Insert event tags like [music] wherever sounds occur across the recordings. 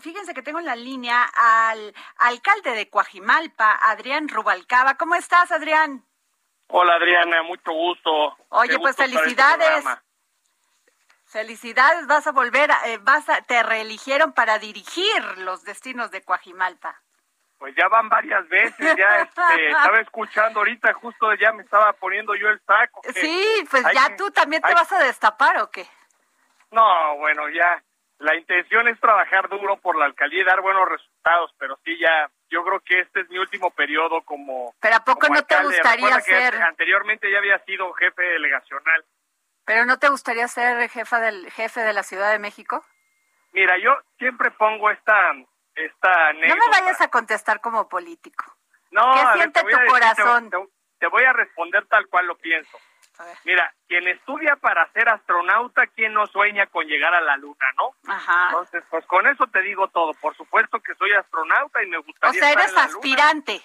Fíjense que tengo en la línea al alcalde de Coajimalpa, Adrián Rubalcaba. ¿Cómo estás, Adrián? Hola, Adriana, mucho gusto. Oye, Qué pues gusto felicidades. Felicidades, vas a volver, a- eh, vas a, te reeligieron para dirigir los destinos de Coajimalpa. Pues ya van varias veces, ya este, [laughs] estaba escuchando ahorita, justo ya me estaba poniendo yo el saco. Sí, pues ya que- tú también te hay- vas a destapar o qué? No, bueno, ya, la intención es trabajar duro por la alcaldía y dar buenos resultados, pero sí, ya, yo creo que este es mi último periodo como Pero ¿a poco no te gustaría ser, anteriormente ya había sido jefe delegacional. pero no te gustaría ser jefa del jefe de la Ciudad de México? Mira, yo siempre pongo esta, esta No me vayas a contestar como político. No, ¿Qué ver, siente tu decir, corazón? Te, te voy a responder tal cual lo pienso. A ver. Mira, quien estudia para ser astronauta, quien no sueña con llegar a la luna, ¿no? Ajá. Entonces, pues con eso te digo todo. Por supuesto que soy astronauta y me O gustaría sea, estar eres en la luna. aspirante.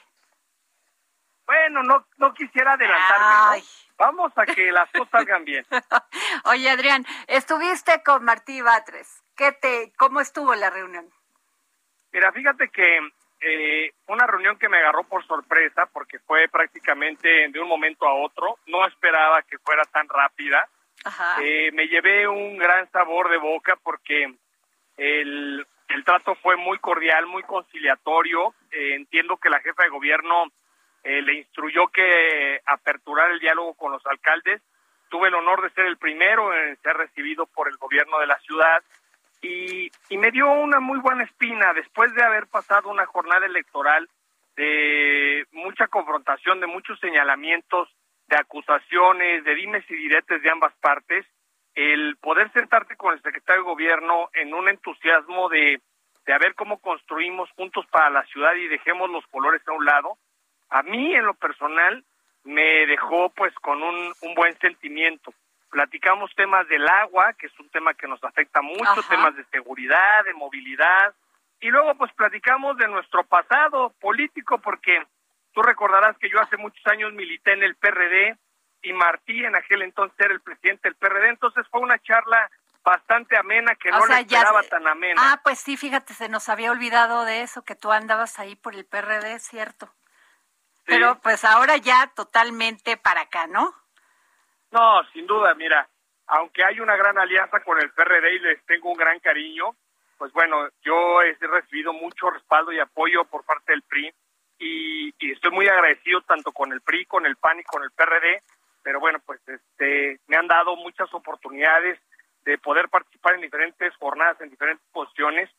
Bueno, no, no quisiera adelantarme, Ay. ¿no? Vamos a que las cosas salgan bien. [laughs] Oye, Adrián, estuviste con Martí Batres. ¿Qué te, ¿Cómo estuvo la reunión? Mira, fíjate que eh, una reunión que me agarró por sorpresa porque fue prácticamente de un momento a otro. No esperaba que fuera tan rápida. Ajá. Eh, me llevé un gran sabor de boca porque el, el trato fue muy cordial, muy conciliatorio. Eh, entiendo que la jefa de gobierno eh, le instruyó que aperturar el diálogo con los alcaldes. Tuve el honor de ser el primero en ser recibido por el gobierno de la ciudad y, y me dio una muy buena espina después de haber pasado una jornada electoral de mucha confrontación, de muchos señalamientos, de acusaciones, de dimes y diretes de ambas partes, el poder sentarte con el secretario de gobierno en un entusiasmo de, de a ver cómo construimos juntos para la ciudad y dejemos los colores a un lado, a mí en lo personal me dejó pues con un, un buen sentimiento. Platicamos temas del agua, que es un tema que nos afecta mucho, Ajá. temas de seguridad, de movilidad, y luego pues platicamos de nuestro pasado político, porque tú recordarás que yo hace muchos años milité en el PRD y Martí en aquel entonces era el presidente del PRD, entonces fue una charla bastante amena que O no sea, la esperaba ya- tan amena. Ah, pues sí, fíjate, se nos había olvidado de eso, que tú andabas ahí por el PRD, cierto. Sí. Pero pues ahora ya totalmente para acá, ¿no? No, sin duda, mira, aunque hay una gran alianza con el PRD y les tengo un gran cariño, pues bueno, yo he recibido mucho respaldo y apoyo por parte del PRI y, estoy muy agradecido tanto con el PRI, con el PAN y con el PRD, pero bueno, pues este me han dado muchas oportunidades de poder participar en diferentes jornadas, en diferentes posiciones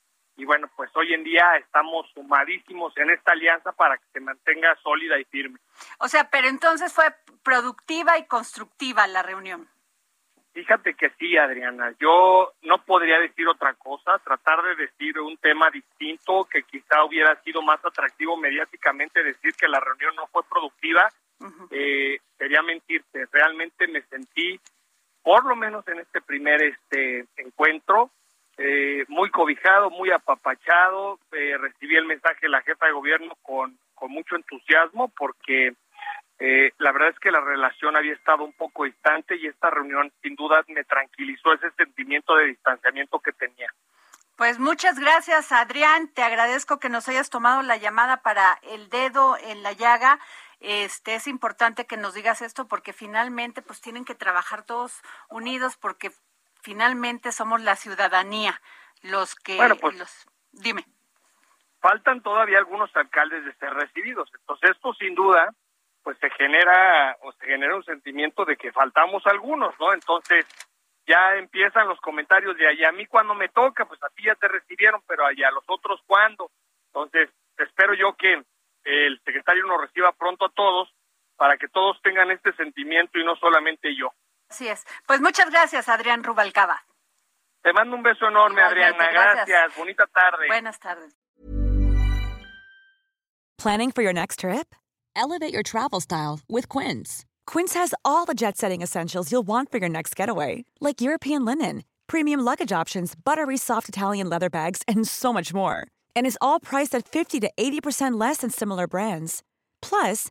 hoy en día estamos sumadísimos en esta alianza para que se mantenga sólida y firme. O sea, pero entonces fue productiva y constructiva la reunión. Fíjate que sí, Adriana. Yo no podría decir otra cosa, tratar de decir un tema distinto que quizá hubiera sido más atractivo mediáticamente, decir que la reunión no fue productiva, eh, sería mentirte. Realmente me sentí, por lo menos en este primer este encuentro, eh, muy cobijado, muy apapachado. Eh, recibí el mensaje de la jefa de gobierno con, con mucho entusiasmo porque eh, la verdad es que la relación había estado un poco distante y esta reunión sin duda me tranquilizó ese sentimiento de distanciamiento que tenía. Pues muchas gracias, Adrián. Te agradezco que nos hayas tomado la llamada para el dedo en la llaga. Este es importante que nos digas esto porque finalmente pues tienen que trabajar todos unidos porque finalmente somos la ciudadanía los que Bueno, pues- los dime. Faltan todavía algunos alcaldes de ser recibidos, entonces esto sin duda pues se genera o se genera un sentimiento de que faltamos algunos, ¿no? Entonces ya empiezan los comentarios de allá a mí cuando me toca, pues a ti ya te recibieron, pero allá a los otros cuándo. Entonces, espero yo que el secretario nos reciba pronto a todos para que todos tengan este sentimiento y no solamente yo. Así es. Pues muchas gracias, Adrián Rubalcaba. Te mando un beso enorme, Adriana. gracias. gracias. Bonita tarde. Buenas tardes. Planning for your next trip? Elevate your travel style with Quince. Quince has all the jet setting essentials you'll want for your next getaway, like European linen, premium luggage options, buttery soft Italian leather bags, and so much more. And is all priced at 50 to 80% less than similar brands. Plus,